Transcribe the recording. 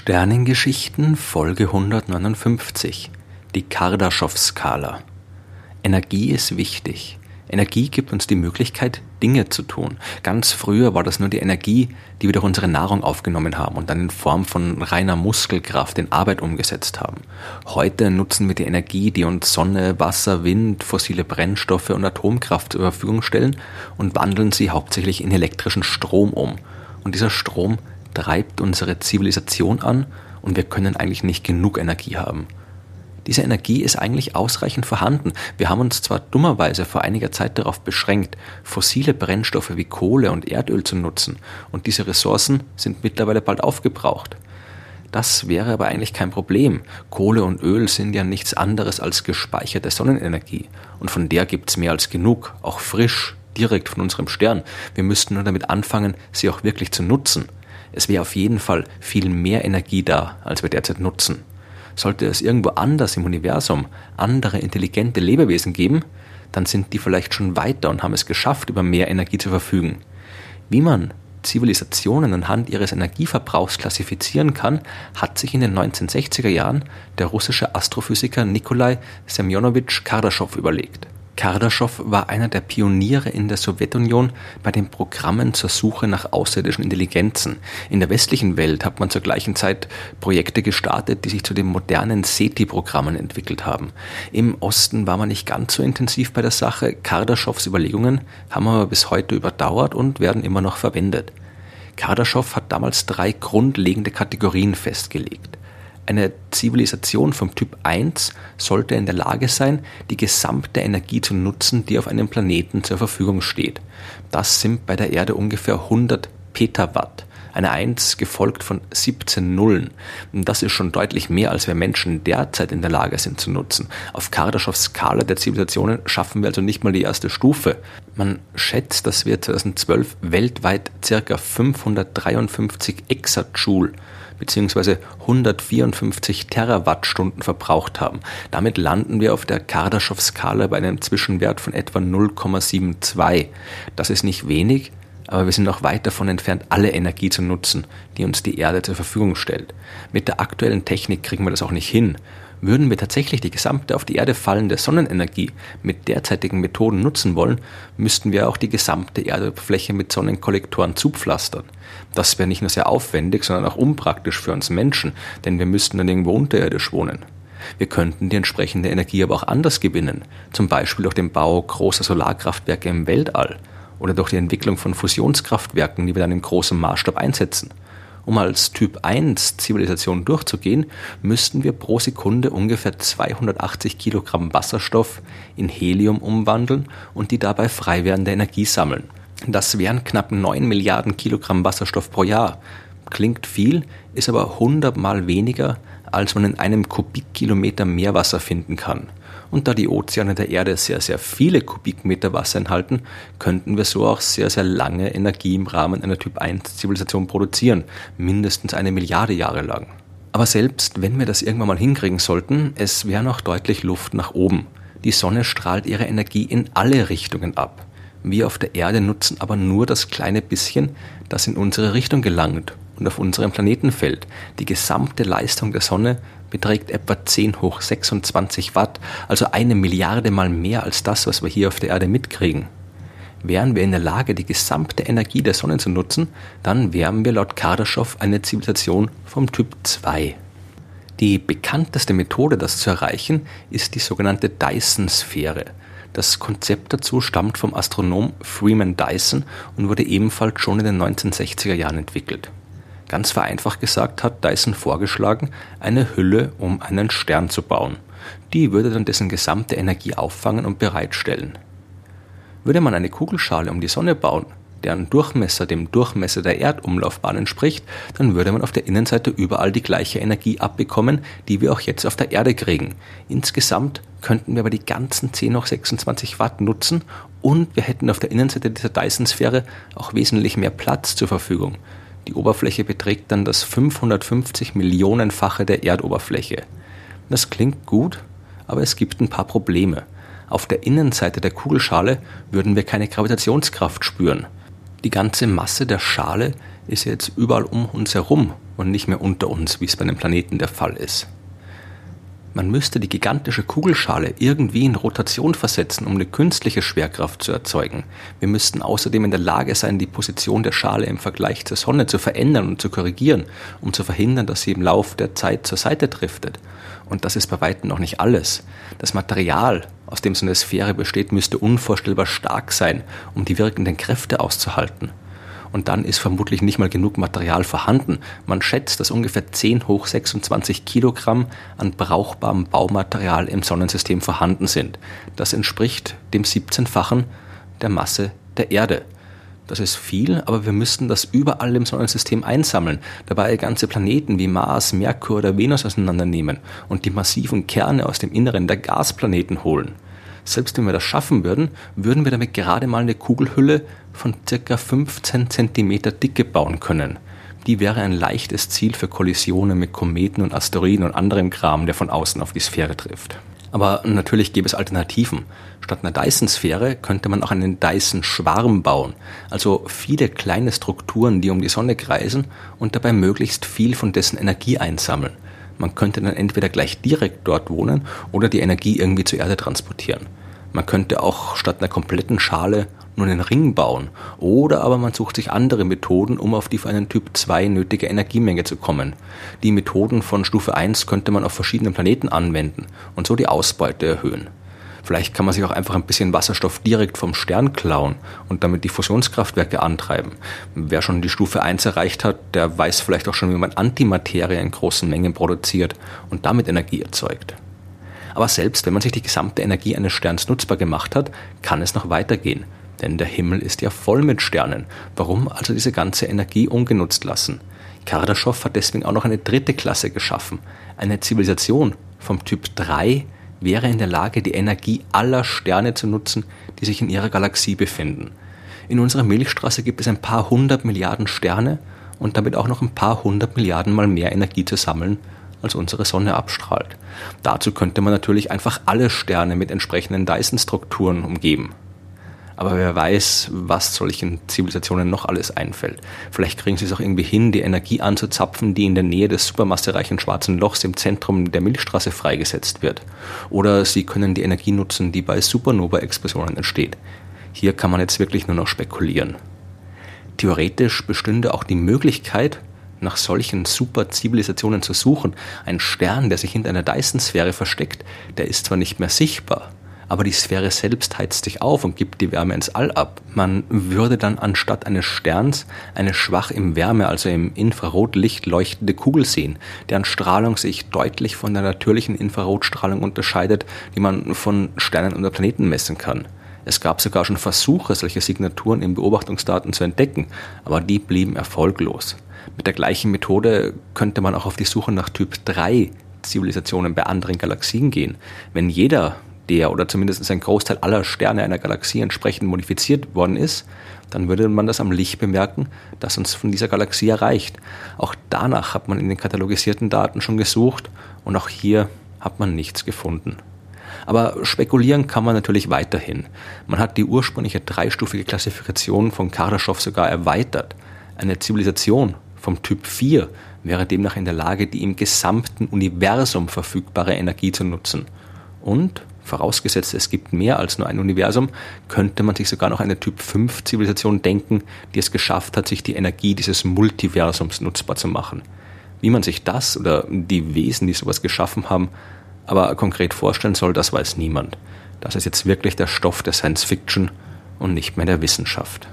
Sternengeschichten Folge 159 Die Kardaschow-Skala Energie ist wichtig. Energie gibt uns die Möglichkeit, Dinge zu tun. Ganz früher war das nur die Energie, die wir durch unsere Nahrung aufgenommen haben und dann in Form von reiner Muskelkraft in Arbeit umgesetzt haben. Heute nutzen wir die Energie, die uns Sonne, Wasser, Wind, fossile Brennstoffe und Atomkraft zur Verfügung stellen und wandeln sie hauptsächlich in elektrischen Strom um. Und dieser Strom treibt unsere Zivilisation an und wir können eigentlich nicht genug Energie haben. Diese Energie ist eigentlich ausreichend vorhanden. Wir haben uns zwar dummerweise vor einiger Zeit darauf beschränkt, fossile Brennstoffe wie Kohle und Erdöl zu nutzen, und diese Ressourcen sind mittlerweile bald aufgebraucht. Das wäre aber eigentlich kein Problem. Kohle und Öl sind ja nichts anderes als gespeicherte Sonnenenergie, und von der gibt's mehr als genug, auch frisch, direkt von unserem Stern. Wir müssten nur damit anfangen, sie auch wirklich zu nutzen. Es wäre auf jeden Fall viel mehr Energie da, als wir derzeit nutzen. Sollte es irgendwo anders im Universum andere intelligente Lebewesen geben, dann sind die vielleicht schon weiter und haben es geschafft, über mehr Energie zu verfügen. Wie man Zivilisationen anhand ihres Energieverbrauchs klassifizieren kann, hat sich in den 1960er Jahren der russische Astrophysiker Nikolai Semjonowitsch Kardaschow überlegt. Kardaschow war einer der Pioniere in der Sowjetunion bei den Programmen zur Suche nach außerirdischen Intelligenzen. In der westlichen Welt hat man zur gleichen Zeit Projekte gestartet, die sich zu den modernen SETI-Programmen entwickelt haben. Im Osten war man nicht ganz so intensiv bei der Sache. Kardaschows Überlegungen haben aber bis heute überdauert und werden immer noch verwendet. Kardaschow hat damals drei grundlegende Kategorien festgelegt. Eine Zivilisation vom Typ 1 sollte in der Lage sein, die gesamte Energie zu nutzen, die auf einem Planeten zur Verfügung steht. Das sind bei der Erde ungefähr 100 Petawatt. Eine 1 gefolgt von 17 Nullen. Und das ist schon deutlich mehr, als wir Menschen derzeit in der Lage sind zu nutzen. Auf Kardaschows Skala der Zivilisationen schaffen wir also nicht mal die erste Stufe. Man schätzt, dass wir 2012 weltweit circa 553 Exajoule beziehungsweise 154 Terawattstunden verbraucht haben. Damit landen wir auf der Kardaschow-Skala bei einem Zwischenwert von etwa 0,72. Das ist nicht wenig, aber wir sind noch weit davon entfernt, alle Energie zu nutzen, die uns die Erde zur Verfügung stellt. Mit der aktuellen Technik kriegen wir das auch nicht hin. Würden wir tatsächlich die gesamte auf die Erde fallende Sonnenenergie mit derzeitigen Methoden nutzen wollen, müssten wir auch die gesamte Erdoberfläche mit Sonnenkollektoren zupflastern. Das wäre nicht nur sehr aufwendig, sondern auch unpraktisch für uns Menschen, denn wir müssten dann irgendwo unterirdisch wohnen. Wir könnten die entsprechende Energie aber auch anders gewinnen, zum Beispiel durch den Bau großer Solarkraftwerke im Weltall oder durch die Entwicklung von Fusionskraftwerken, die wir dann in großem Maßstab einsetzen. Um als Typ 1 Zivilisation durchzugehen, müssten wir pro Sekunde ungefähr 280 Kilogramm Wasserstoff in Helium umwandeln und die dabei frei werdende Energie sammeln. Das wären knapp 9 Milliarden Kilogramm Wasserstoff pro Jahr. Klingt viel, ist aber 100 mal weniger, als man in einem Kubikkilometer Meerwasser finden kann. Und da die Ozeane der Erde sehr, sehr viele Kubikmeter Wasser enthalten, könnten wir so auch sehr, sehr lange Energie im Rahmen einer Typ-1-Zivilisation produzieren, mindestens eine Milliarde Jahre lang. Aber selbst wenn wir das irgendwann mal hinkriegen sollten, es wäre noch deutlich Luft nach oben. Die Sonne strahlt ihre Energie in alle Richtungen ab. Wir auf der Erde nutzen aber nur das kleine bisschen, das in unsere Richtung gelangt und auf unserem Planeten fällt. Die gesamte Leistung der Sonne beträgt etwa 10 hoch 26 Watt, also eine Milliarde mal mehr als das, was wir hier auf der Erde mitkriegen. Wären wir in der Lage, die gesamte Energie der Sonne zu nutzen, dann wären wir laut Kardaschow eine Zivilisation vom Typ 2. Die bekannteste Methode, das zu erreichen, ist die sogenannte Dyson-Sphäre. Das Konzept dazu stammt vom Astronom Freeman Dyson und wurde ebenfalls schon in den 1960er Jahren entwickelt. Ganz vereinfacht gesagt hat Dyson vorgeschlagen, eine Hülle um einen Stern zu bauen. Die würde dann dessen gesamte Energie auffangen und bereitstellen. Würde man eine Kugelschale um die Sonne bauen, deren Durchmesser dem Durchmesser der Erdumlaufbahn entspricht, dann würde man auf der Innenseite überall die gleiche Energie abbekommen, die wir auch jetzt auf der Erde kriegen. Insgesamt könnten wir aber die ganzen 10 hoch 26 Watt nutzen und wir hätten auf der Innenseite dieser Dyson-Sphäre auch wesentlich mehr Platz zur Verfügung. Die Oberfläche beträgt dann das 550 Millionenfache der Erdoberfläche. Das klingt gut, aber es gibt ein paar Probleme. Auf der Innenseite der Kugelschale würden wir keine Gravitationskraft spüren. Die ganze Masse der Schale ist jetzt überall um uns herum und nicht mehr unter uns, wie es bei den Planeten der Fall ist. Man müsste die gigantische Kugelschale irgendwie in Rotation versetzen, um eine künstliche Schwerkraft zu erzeugen. Wir müssten außerdem in der Lage sein, die Position der Schale im Vergleich zur Sonne zu verändern und zu korrigieren, um zu verhindern, dass sie im Lauf der Zeit zur Seite driftet. Und das ist bei weitem noch nicht alles. Das Material, aus dem so eine Sphäre besteht, müsste unvorstellbar stark sein, um die wirkenden Kräfte auszuhalten und dann ist vermutlich nicht mal genug Material vorhanden. Man schätzt, dass ungefähr 10 hoch 26 Kilogramm an brauchbarem Baumaterial im Sonnensystem vorhanden sind. Das entspricht dem 17-fachen der Masse der Erde. Das ist viel, aber wir müssten das überall im Sonnensystem einsammeln, dabei ganze Planeten wie Mars, Merkur oder Venus auseinandernehmen und die massiven Kerne aus dem Inneren der Gasplaneten holen. Selbst wenn wir das schaffen würden, würden wir damit gerade mal eine Kugelhülle von circa 15 cm Dicke bauen können. Die wäre ein leichtes Ziel für Kollisionen mit Kometen und Asteroiden und anderem Kram, der von außen auf die Sphäre trifft. Aber natürlich gäbe es Alternativen. Statt einer Dyson-Sphäre könnte man auch einen Dyson-Schwarm bauen, also viele kleine Strukturen, die um die Sonne kreisen und dabei möglichst viel von dessen Energie einsammeln. Man könnte dann entweder gleich direkt dort wohnen oder die Energie irgendwie zur Erde transportieren. Man könnte auch statt einer kompletten Schale nur einen Ring bauen. Oder aber man sucht sich andere Methoden, um auf die für einen Typ 2 nötige Energiemenge zu kommen. Die Methoden von Stufe 1 könnte man auf verschiedenen Planeten anwenden und so die Ausbeute erhöhen. Vielleicht kann man sich auch einfach ein bisschen Wasserstoff direkt vom Stern klauen und damit die Fusionskraftwerke antreiben. Wer schon die Stufe 1 erreicht hat, der weiß vielleicht auch schon, wie man Antimaterie in großen Mengen produziert und damit Energie erzeugt. Aber selbst wenn man sich die gesamte Energie eines Sterns nutzbar gemacht hat, kann es noch weitergehen. Denn der Himmel ist ja voll mit Sternen. Warum also diese ganze Energie ungenutzt lassen? Kardaschow hat deswegen auch noch eine dritte Klasse geschaffen. Eine Zivilisation vom Typ 3, wäre in der Lage, die Energie aller Sterne zu nutzen, die sich in ihrer Galaxie befinden. In unserer Milchstraße gibt es ein paar hundert Milliarden Sterne und damit auch noch ein paar hundert Milliarden mal mehr Energie zu sammeln, als unsere Sonne abstrahlt. Dazu könnte man natürlich einfach alle Sterne mit entsprechenden Dyson-Strukturen umgeben. Aber wer weiß, was solchen Zivilisationen noch alles einfällt. Vielleicht kriegen sie es auch irgendwie hin, die Energie anzuzapfen, die in der Nähe des supermassereichen schwarzen Lochs im Zentrum der Milchstraße freigesetzt wird. Oder sie können die Energie nutzen, die bei Supernova-Explosionen entsteht. Hier kann man jetzt wirklich nur noch spekulieren. Theoretisch bestünde auch die Möglichkeit, nach solchen Superzivilisationen zu suchen. Ein Stern, der sich hinter einer Dyson-Sphäre versteckt, der ist zwar nicht mehr sichtbar, aber die Sphäre selbst heizt sich auf und gibt die Wärme ins All ab. Man würde dann anstatt eines Sterns eine schwach im Wärme, also im Infrarotlicht leuchtende Kugel sehen, deren Strahlung sich deutlich von der natürlichen Infrarotstrahlung unterscheidet, die man von Sternen oder Planeten messen kann. Es gab sogar schon Versuche, solche Signaturen in Beobachtungsdaten zu entdecken, aber die blieben erfolglos. Mit der gleichen Methode könnte man auch auf die Suche nach Typ 3 Zivilisationen bei anderen Galaxien gehen. Wenn jeder der oder zumindest ein Großteil aller Sterne einer Galaxie entsprechend modifiziert worden ist, dann würde man das am Licht bemerken, das uns von dieser Galaxie erreicht. Auch danach hat man in den katalogisierten Daten schon gesucht und auch hier hat man nichts gefunden. Aber spekulieren kann man natürlich weiterhin. Man hat die ursprüngliche dreistufige Klassifikation von Kardaschow sogar erweitert. Eine Zivilisation vom Typ 4 wäre demnach in der Lage, die im gesamten Universum verfügbare Energie zu nutzen. Und vorausgesetzt es gibt mehr als nur ein Universum, könnte man sich sogar noch eine Typ 5 Zivilisation denken, die es geschafft hat, sich die Energie dieses Multiversums nutzbar zu machen. Wie man sich das oder die Wesen, die sowas geschaffen haben, aber konkret vorstellen soll, das weiß niemand. Das ist jetzt wirklich der Stoff der Science Fiction und nicht mehr der Wissenschaft.